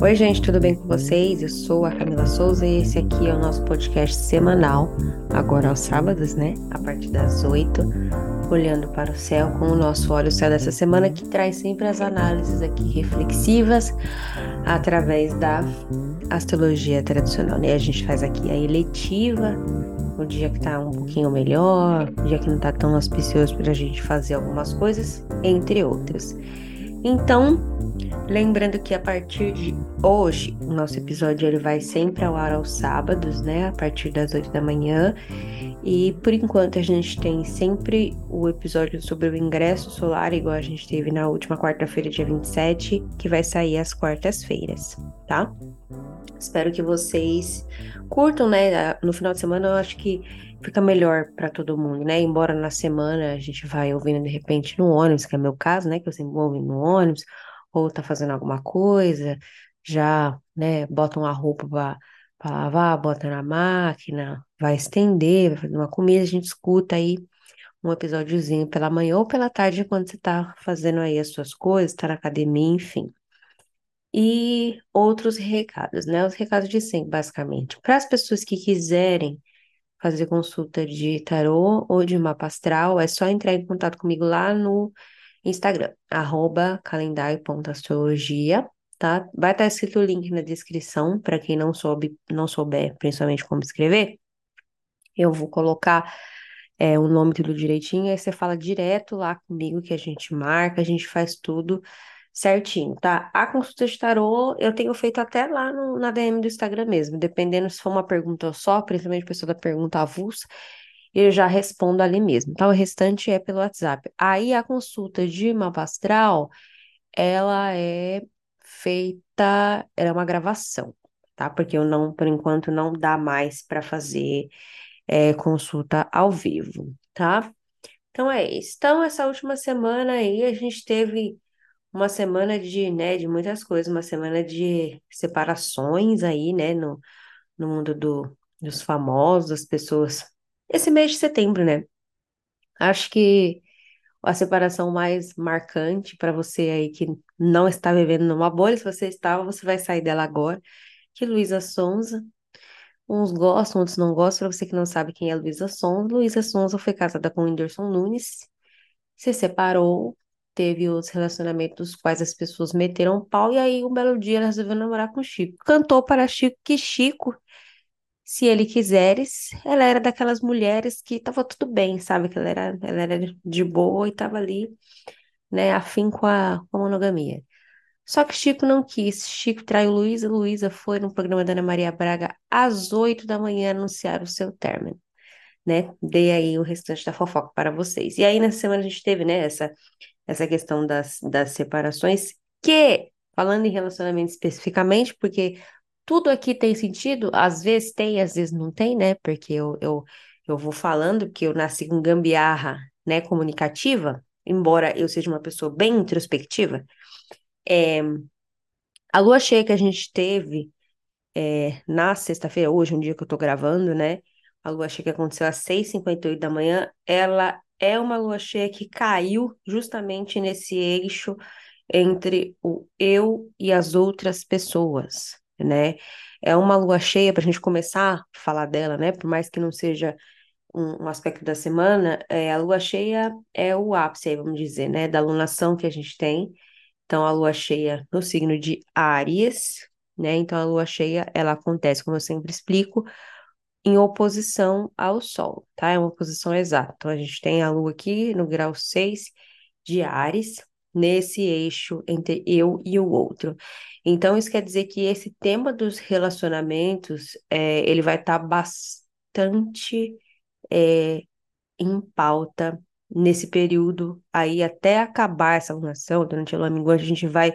Oi, gente, tudo bem com vocês? Eu sou a Camila Souza e esse aqui é o nosso podcast semanal, agora aos sábados, né? A partir das 8, olhando para o céu com o nosso Olho Céu dessa semana, que traz sempre as análises aqui reflexivas através da astrologia tradicional, né? A gente faz aqui a eletiva, o dia que tá um pouquinho melhor, o dia que não tá tão auspicioso para a gente fazer algumas coisas, entre outras. Então, lembrando que a partir de hoje, o nosso episódio ele vai sempre ao ar aos sábados, né? A partir das 8 da manhã. E por enquanto a gente tem sempre o episódio sobre o ingresso solar, igual a gente teve na última quarta-feira, dia 27, que vai sair às quartas-feiras, tá? Espero que vocês curtam, né? No final de semana eu acho que fica melhor para todo mundo, né? Embora na semana a gente vai ouvindo de repente no ônibus, que é meu caso, né? Que eu sempre vou ouvindo no ônibus, ou tá fazendo alguma coisa, já, né, bota uma roupa para lavar, bota na máquina, vai estender, vai fazer uma comida, a gente escuta aí um episódiozinho pela manhã ou pela tarde quando você tá fazendo aí as suas coisas, tá na academia, enfim. E outros recados, né? Os recados de sempre, basicamente. Para as pessoas que quiserem fazer consulta de tarô ou de mapa astral, é só entrar em contato comigo lá no Instagram, arroba calendário.astrologia, tá? Vai estar escrito o link na descrição, para quem não soube, não souber, principalmente como escrever. Eu vou colocar é, o nome tudo direitinho, aí você fala direto lá comigo que a gente marca, a gente faz tudo certinho, tá? A consulta de tarô eu tenho feito até lá no, na DM do Instagram mesmo, dependendo se for uma pergunta só, principalmente pessoa da pergunta avulsa, eu já respondo ali mesmo, tá? O restante é pelo WhatsApp. Aí a consulta de mapa astral, ela é feita, era é uma gravação, tá? Porque eu não, por enquanto, não dá mais para fazer é, consulta ao vivo, tá? Então é isso. Então, essa última semana aí, a gente teve uma semana de, né, de muitas coisas, uma semana de separações aí, né, no, no mundo do, dos famosos, das pessoas. Esse mês de setembro, né? Acho que a separação mais marcante para você aí que não está vivendo numa bolha, se você estava, você vai sair dela agora, que Luísa Sonza. Uns gostam, outros não gostam. Para você que não sabe quem é Luísa Sonza, Luísa Sonza foi casada com Whindersson Nunes, se separou, teve os relacionamentos quais as pessoas meteram pau, e aí um belo dia ela resolveu namorar com Chico. Cantou para Chico que Chico, se ele quiseres, ela era daquelas mulheres que tava tudo bem, sabe? Que ela era, ela era de boa e tava ali, né, afim com a, com a monogamia. Só que Chico não quis. Chico traiu Luísa. Luísa foi no programa da Ana Maria Braga às oito da manhã anunciar o seu término. Né? Dei aí o restante da fofoca para vocês. E aí, nessa semana, a gente teve, né, essa essa questão das, das separações, que, falando em relacionamento especificamente, porque tudo aqui tem sentido, às vezes tem, às vezes não tem, né? Porque eu, eu, eu vou falando que eu nasci com gambiarra, né, comunicativa, embora eu seja uma pessoa bem introspectiva, é, a lua cheia que a gente teve é, na sexta-feira, hoje, um dia que eu tô gravando, né? A lua cheia que aconteceu às 6h58 da manhã, ela é uma lua cheia que caiu justamente nesse eixo entre o eu e as outras pessoas, né? É uma lua cheia para a gente começar a falar dela, né? Por mais que não seja um, um aspecto da semana, é, a lua cheia é o ápice, vamos dizer, né? Da lunação que a gente tem. Então, a lua cheia no signo de Áries, né? Então, a lua cheia, ela acontece, como eu sempre explico, em oposição ao Sol, tá? É uma posição exata. Então, a gente tem a Lua aqui no grau 6 de Ares, nesse eixo entre eu e o outro. Então, isso quer dizer que esse tema dos relacionamentos, é, ele vai estar tá bastante é, em pauta nesse período aí, até acabar essa lunação, durante a lua minguante, a gente vai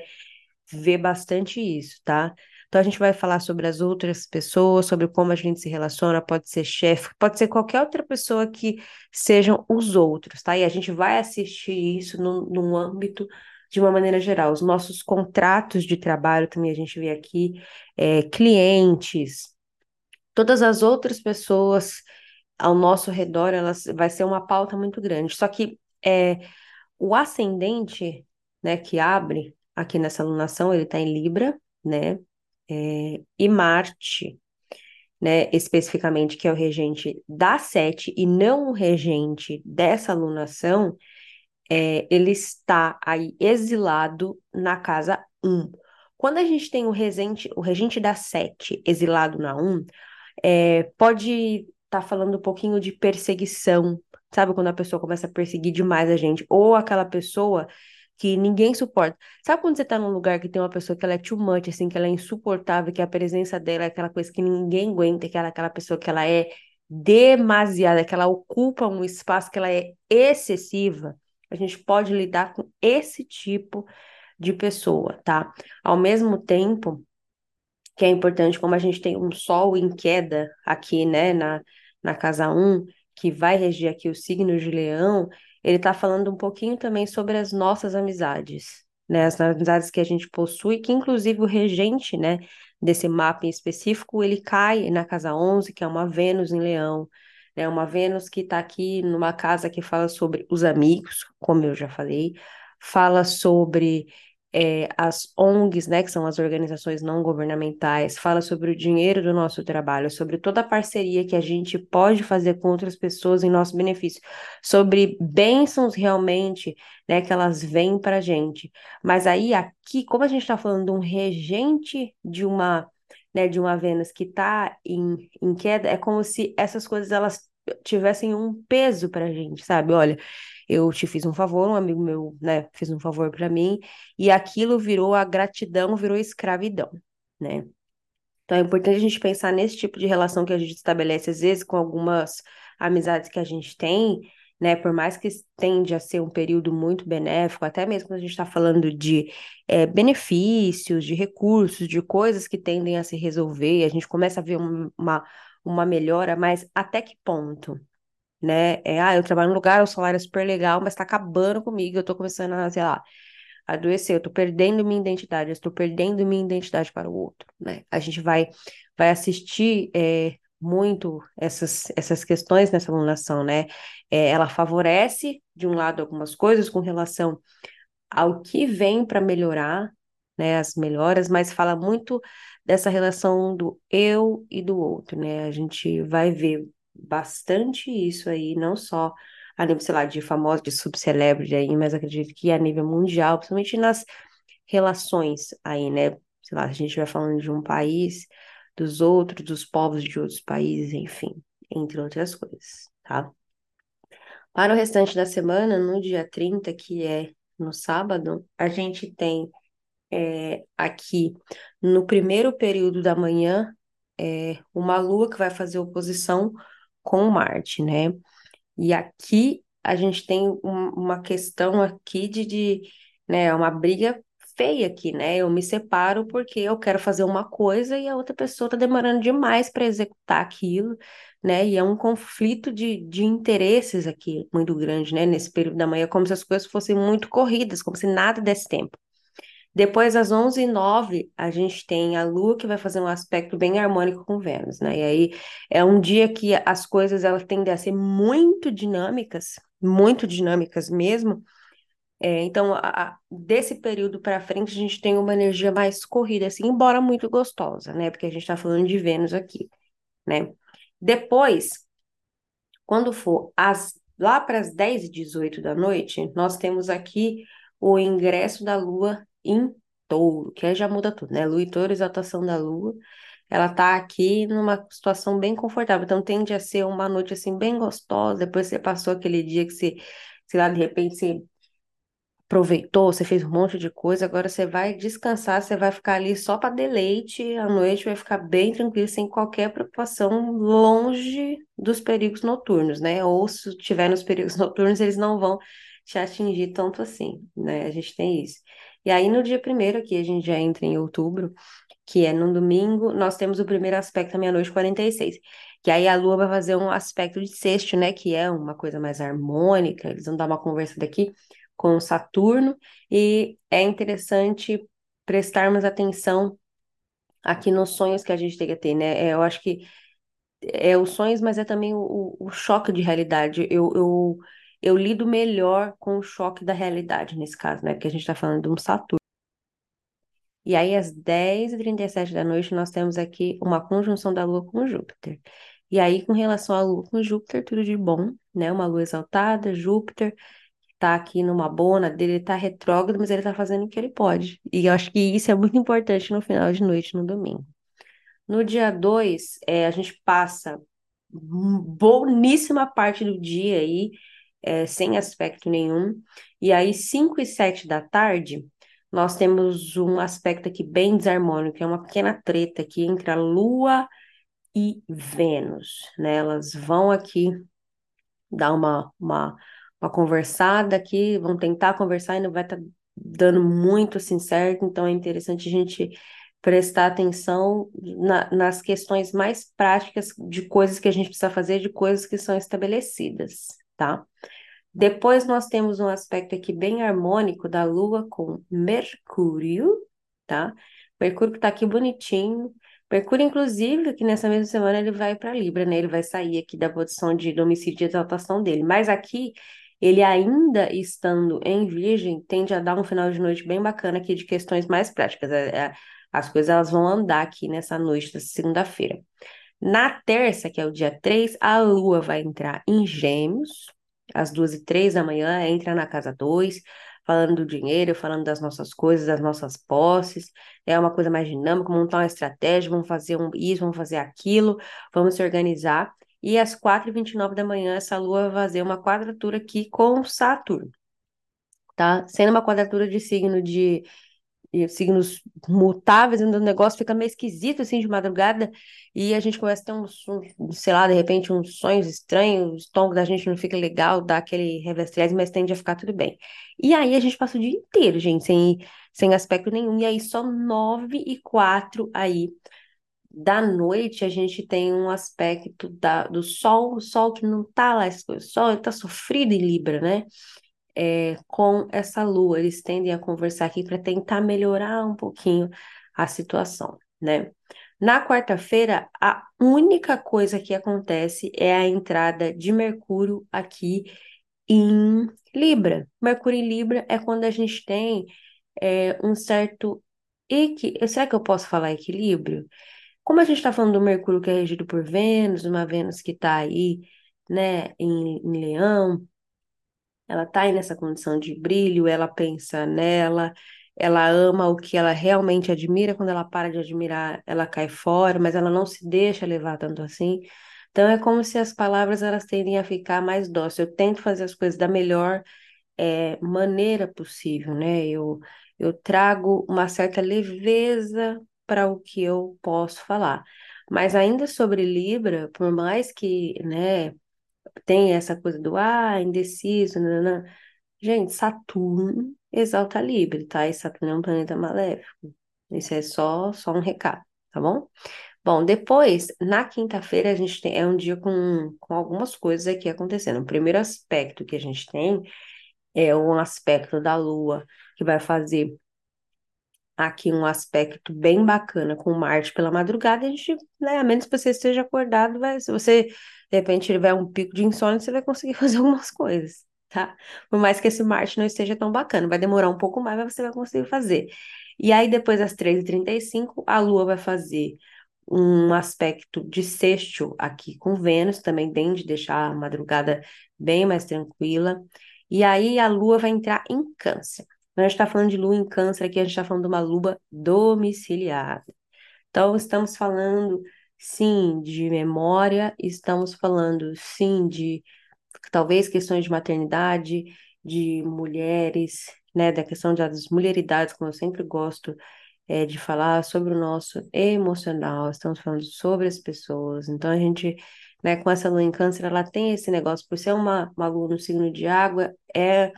ver bastante isso, tá? Então a gente vai falar sobre as outras pessoas, sobre como a gente se relaciona, pode ser chefe, pode ser qualquer outra pessoa que sejam os outros, tá? E a gente vai assistir isso no, num âmbito de uma maneira geral. Os nossos contratos de trabalho também a gente vê aqui, é, clientes, todas as outras pessoas ao nosso redor, elas vai ser uma pauta muito grande. Só que é, o ascendente, né, que abre aqui nessa alunação, ele está em Libra, né? É, e Marte, né, especificamente, que é o regente da sete e não o regente dessa alunação, é, ele está aí exilado na casa 1. Quando a gente tem o regente, o regente da sete exilado na 1, é, pode estar tá falando um pouquinho de perseguição, sabe? Quando a pessoa começa a perseguir demais a gente, ou aquela pessoa que ninguém suporta. Sabe quando você tá num lugar que tem uma pessoa que ela é too much, assim, que ela é insuportável, que a presença dela é aquela coisa que ninguém aguenta, que ela é aquela pessoa que ela é demasiada, que ela ocupa um espaço que ela é excessiva, a gente pode lidar com esse tipo de pessoa, tá? Ao mesmo tempo que é importante, como a gente tem um sol em queda aqui, né, na, na casa 1, que vai reger aqui o signo de Leão, ele está falando um pouquinho também sobre as nossas amizades, né? As amizades que a gente possui, que inclusive o regente, né, desse mapa em específico, ele cai na casa 11, que é uma Vênus em Leão, né? Uma Vênus que está aqui numa casa que fala sobre os amigos, como eu já falei, fala sobre é, as ONGs, né, que são as organizações não governamentais, fala sobre o dinheiro do nosso trabalho, sobre toda a parceria que a gente pode fazer com outras pessoas em nosso benefício, sobre bênçãos realmente, né, que elas vêm para a gente. Mas aí aqui, como a gente está falando de um regente de uma, né, de uma Vênus que está em, em queda, é como se essas coisas elas tivessem um peso para a gente, sabe? Olha, eu te fiz um favor, um amigo meu, né, fez um favor para mim, e aquilo virou a gratidão, virou escravidão, né? Então é importante a gente pensar nesse tipo de relação que a gente estabelece, às vezes, com algumas amizades que a gente tem, né? Por mais que tende a ser um período muito benéfico, até mesmo quando a gente está falando de é, benefícios, de recursos, de coisas que tendem a se resolver, a gente começa a ver uma, uma melhora, mas até que ponto? né? É, ah, eu trabalho num lugar, o salário é super legal, mas tá acabando comigo, eu tô começando a, sei lá, adoecer, eu tô perdendo minha identidade, eu estou perdendo minha identidade para o outro, né? A gente vai, vai assistir é, muito essas, essas questões nessa alunação, né? É, ela favorece, de um lado, algumas coisas com relação ao que vem para melhorar, né? As melhoras, mas fala muito dessa relação do eu e do outro, né? A gente vai ver bastante isso aí, não só a nível, sei lá, de famosos, de subcelebrity aí, mas acredito que a nível mundial, principalmente nas relações aí, né? Sei lá, a gente vai falando de um país, dos outros, dos povos de outros países, enfim, entre outras coisas, tá? Para o restante da semana, no dia 30, que é no sábado, a gente tem é, aqui no primeiro período da manhã é, uma lua que vai fazer oposição com Marte, né? E aqui a gente tem um, uma questão aqui de, de, né, uma briga feia aqui, né? Eu me separo porque eu quero fazer uma coisa e a outra pessoa tá demorando demais para executar aquilo, né? E é um conflito de, de interesses aqui muito grande, né? Nesse período da manhã, como se as coisas fossem muito corridas, como se nada desse tempo. Depois, às 11h09, a gente tem a Lua que vai fazer um aspecto bem harmônico com Vênus, né? E aí é um dia que as coisas elas tendem a ser muito dinâmicas, muito dinâmicas mesmo. É, então, a, a, desse período para frente, a gente tem uma energia mais corrida, assim, embora muito gostosa, né? Porque a gente está falando de Vênus aqui, né? Depois, quando for as, lá para as 10h18 da noite, nós temos aqui o ingresso da Lua em touro, que aí já muda tudo, né? Lua em touro, exaltação da lua. Ela tá aqui numa situação bem confortável, então tende a ser uma noite assim bem gostosa. Depois você passou aquele dia que você, sei lá, de repente você aproveitou, você fez um monte de coisa, agora você vai descansar, você vai ficar ali só para deleite, a noite vai ficar bem tranquilo, sem qualquer preocupação, longe dos perigos noturnos, né? Ou se tiver nos perigos noturnos, eles não vão te atingir tanto assim, né? A gente tem isso. E aí, no dia primeiro, aqui a gente já entra em outubro, que é no domingo, nós temos o primeiro aspecto à meia-noite 46. Que aí a Lua vai fazer um aspecto de sexto, né? Que é uma coisa mais harmônica. Eles vão dar uma conversa daqui com Saturno. E é interessante prestarmos atenção aqui nos sonhos que a gente tem que ter, né? É, eu acho que é os sonhos, mas é também o, o choque de realidade. Eu, eu eu lido melhor com o choque da realidade nesse caso, né? Porque a gente está falando de um Saturno. E aí, às 10h37 da noite, nós temos aqui uma conjunção da Lua com Júpiter. E aí, com relação à Lua com Júpiter, tudo de bom, né? Uma Lua exaltada, Júpiter, tá aqui numa bona dele, ele tá retrógrado, mas ele tá fazendo o que ele pode. E eu acho que isso é muito importante no final de noite, no domingo. No dia 2, é, a gente passa boníssima parte do dia aí, é, sem aspecto nenhum. E aí, 5 e 7 da tarde, nós temos um aspecto aqui bem desarmônico, é uma pequena treta aqui entre a Lua e Vênus, né? Elas vão aqui dar uma, uma, uma conversada aqui, vão tentar conversar e não vai estar tá dando muito assim certo, então é interessante a gente prestar atenção na, nas questões mais práticas de coisas que a gente precisa fazer, de coisas que são estabelecidas, tá? Depois nós temos um aspecto aqui bem harmônico da Lua com Mercúrio, tá? Mercúrio que tá aqui bonitinho. Mercúrio, inclusive, aqui nessa mesma semana ele vai para Libra, né? Ele vai sair aqui da posição de domicílio de exaltação dele. Mas aqui, ele ainda estando em Virgem, tende a dar um final de noite bem bacana aqui de questões mais práticas. É, é, as coisas elas vão andar aqui nessa noite da segunda-feira. Na terça, que é o dia 3, a Lua vai entrar em Gêmeos, às duas e três da manhã, entra na casa 2, falando do dinheiro, falando das nossas coisas, das nossas posses. É uma coisa mais dinâmica, montar uma estratégia, vamos fazer um, isso, vamos fazer aquilo, vamos se organizar. E às 4h29 da manhã, essa lua vai fazer uma quadratura aqui com Saturno, tá? Sendo uma quadratura de signo de e signos mutáveis, o negócio fica meio esquisito assim de madrugada, e a gente começa a ter uns, sei lá, de repente, uns sonhos estranhos, o estômago da gente não fica legal, dá aquele revestrese, mas tende a ficar tudo bem. E aí a gente passa o dia inteiro, gente, sem, sem aspecto nenhum, e aí só nove e quatro aí da noite a gente tem um aspecto da, do sol, o sol que não tá lá, o sol está sofrido em Libra, né? É, com essa lua. Eles tendem a conversar aqui para tentar melhorar um pouquinho a situação, né? Na quarta-feira, a única coisa que acontece é a entrada de Mercúrio aqui em Libra. Mercúrio em Libra é quando a gente tem é, um certo. Equi... Será que eu posso falar equilíbrio? Como a gente está falando do Mercúrio que é regido por Vênus, uma Vênus que está aí, né, em, em Leão, ela está aí nessa condição de brilho, ela pensa nela, ela ama o que ela realmente admira, quando ela para de admirar, ela cai fora, mas ela não se deixa levar tanto assim. Então é como se as palavras elas tendem a ficar mais dóceis. Eu tento fazer as coisas da melhor é, maneira possível, né? Eu, eu trago uma certa leveza para o que eu posso falar. Mas ainda sobre Libra, por mais que, né, tem essa coisa do ah, indeciso, nanana. Gente, Saturno exalta Libra, tá? E Saturno é um planeta maléfico. Isso é só, só um recado, tá bom? Bom, depois, na quinta-feira, a gente tem, é um dia com, com algumas coisas aqui acontecendo. O primeiro aspecto que a gente tem é um aspecto da Lua, que vai fazer aqui um aspecto bem bacana com Marte pela madrugada, a gente, né, a menos que você esteja acordado, vai, se você de repente tiver um pico de insônia, você vai conseguir fazer algumas coisas, tá? Por mais que esse Marte não esteja tão bacana, vai demorar um pouco mais, mas você vai conseguir fazer. E aí, depois das 3h35, a Lua vai fazer um aspecto de sexto aqui com Vênus, também tem de deixar a madrugada bem mais tranquila. E aí a Lua vai entrar em câncer. Gente está falando de lua em câncer aqui, a gente está falando de uma lua domiciliada. Então, estamos falando, sim, de memória, estamos falando, sim, de talvez questões de maternidade, de mulheres, né, da questão das mulheridades, como eu sempre gosto é, de falar, sobre o nosso emocional, estamos falando sobre as pessoas. Então, a gente, né, com essa lua em câncer, ela tem esse negócio, por ser uma, uma lua no signo de água, é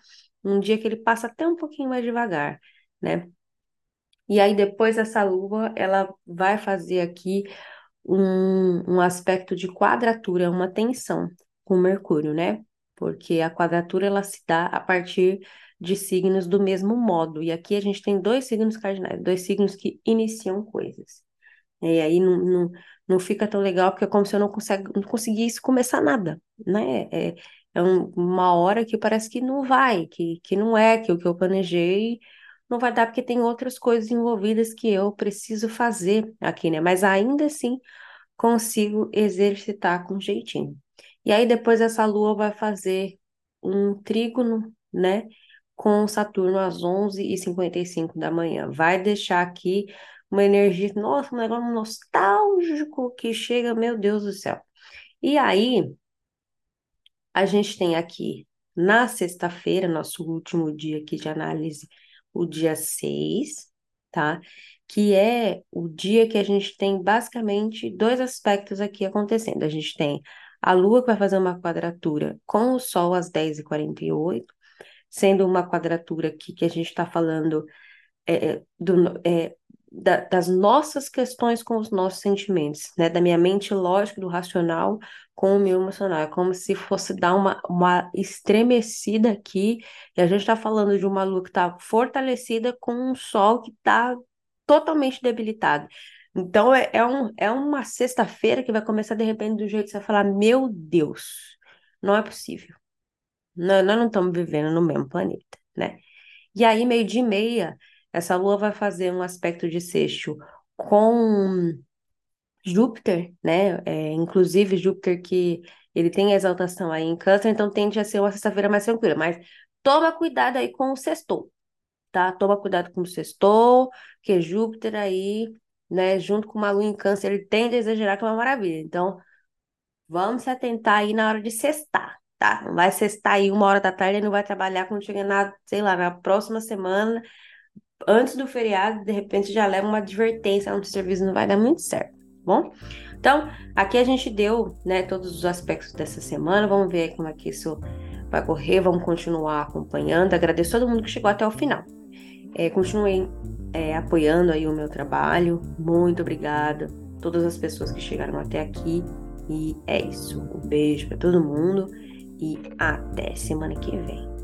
um dia que ele passa até um pouquinho mais devagar, né? E aí depois essa lua, ela vai fazer aqui um, um aspecto de quadratura, uma tensão com Mercúrio, né? Porque a quadratura ela se dá a partir de signos do mesmo modo. E aqui a gente tem dois signos cardinais, dois signos que iniciam coisas. E aí não, não, não fica tão legal, porque é como se eu não, consegue, não conseguisse começar nada, né? É, é um, uma hora que parece que não vai, que, que não é, que o que eu planejei não vai dar porque tem outras coisas envolvidas que eu preciso fazer aqui, né? Mas ainda assim consigo exercitar com jeitinho. E aí depois essa lua vai fazer um trígono, né? Com Saturno às 11h55 da manhã. Vai deixar aqui uma energia, nossa, um negócio nostálgico que chega, meu Deus do céu. E aí, a gente tem aqui na sexta-feira, nosso último dia aqui de análise, o dia 6, tá? Que é o dia que a gente tem basicamente dois aspectos aqui acontecendo. A gente tem a Lua que vai fazer uma quadratura com o Sol às 10h48, sendo uma quadratura aqui que a gente está falando é, é do, é, da, das nossas questões com os nossos sentimentos, né? Da minha mente lógica, do racional com o meu emocional. É como se fosse dar uma, uma estremecida aqui, e a gente está falando de uma lua que está fortalecida com um sol que está totalmente debilitado. Então é, é, um, é uma sexta-feira que vai começar de repente do jeito que você vai falar: Meu Deus, não é possível. Não, nós não estamos vivendo no mesmo planeta, né? E aí, meio dia e meia, essa lua vai fazer um aspecto de sexto com Júpiter, né? É, inclusive Júpiter que ele tem exaltação aí em câncer, então tende a ser uma sexta-feira mais tranquila, mas toma cuidado aí com o sextou, tá? Toma cuidado com o sextou, que Júpiter aí, né, junto com uma lua em câncer, ele tende a exagerar que é uma maravilha. Então, vamos se atentar aí na hora de sextar, tá? Não vai sextar aí uma hora da tarde não vai trabalhar quando chegar na, sei lá, na próxima semana, antes do feriado, de repente já leva uma advertência no serviço, não vai dar muito certo bom? Então, aqui a gente deu, né, todos os aspectos dessa semana. Vamos ver como é que isso vai correr. Vamos continuar acompanhando. Agradeço todo mundo que chegou até o final. É, continuem é, apoiando aí o meu trabalho. Muito obrigada. Todas as pessoas que chegaram até aqui. E é isso. Um beijo para todo mundo e até semana que vem.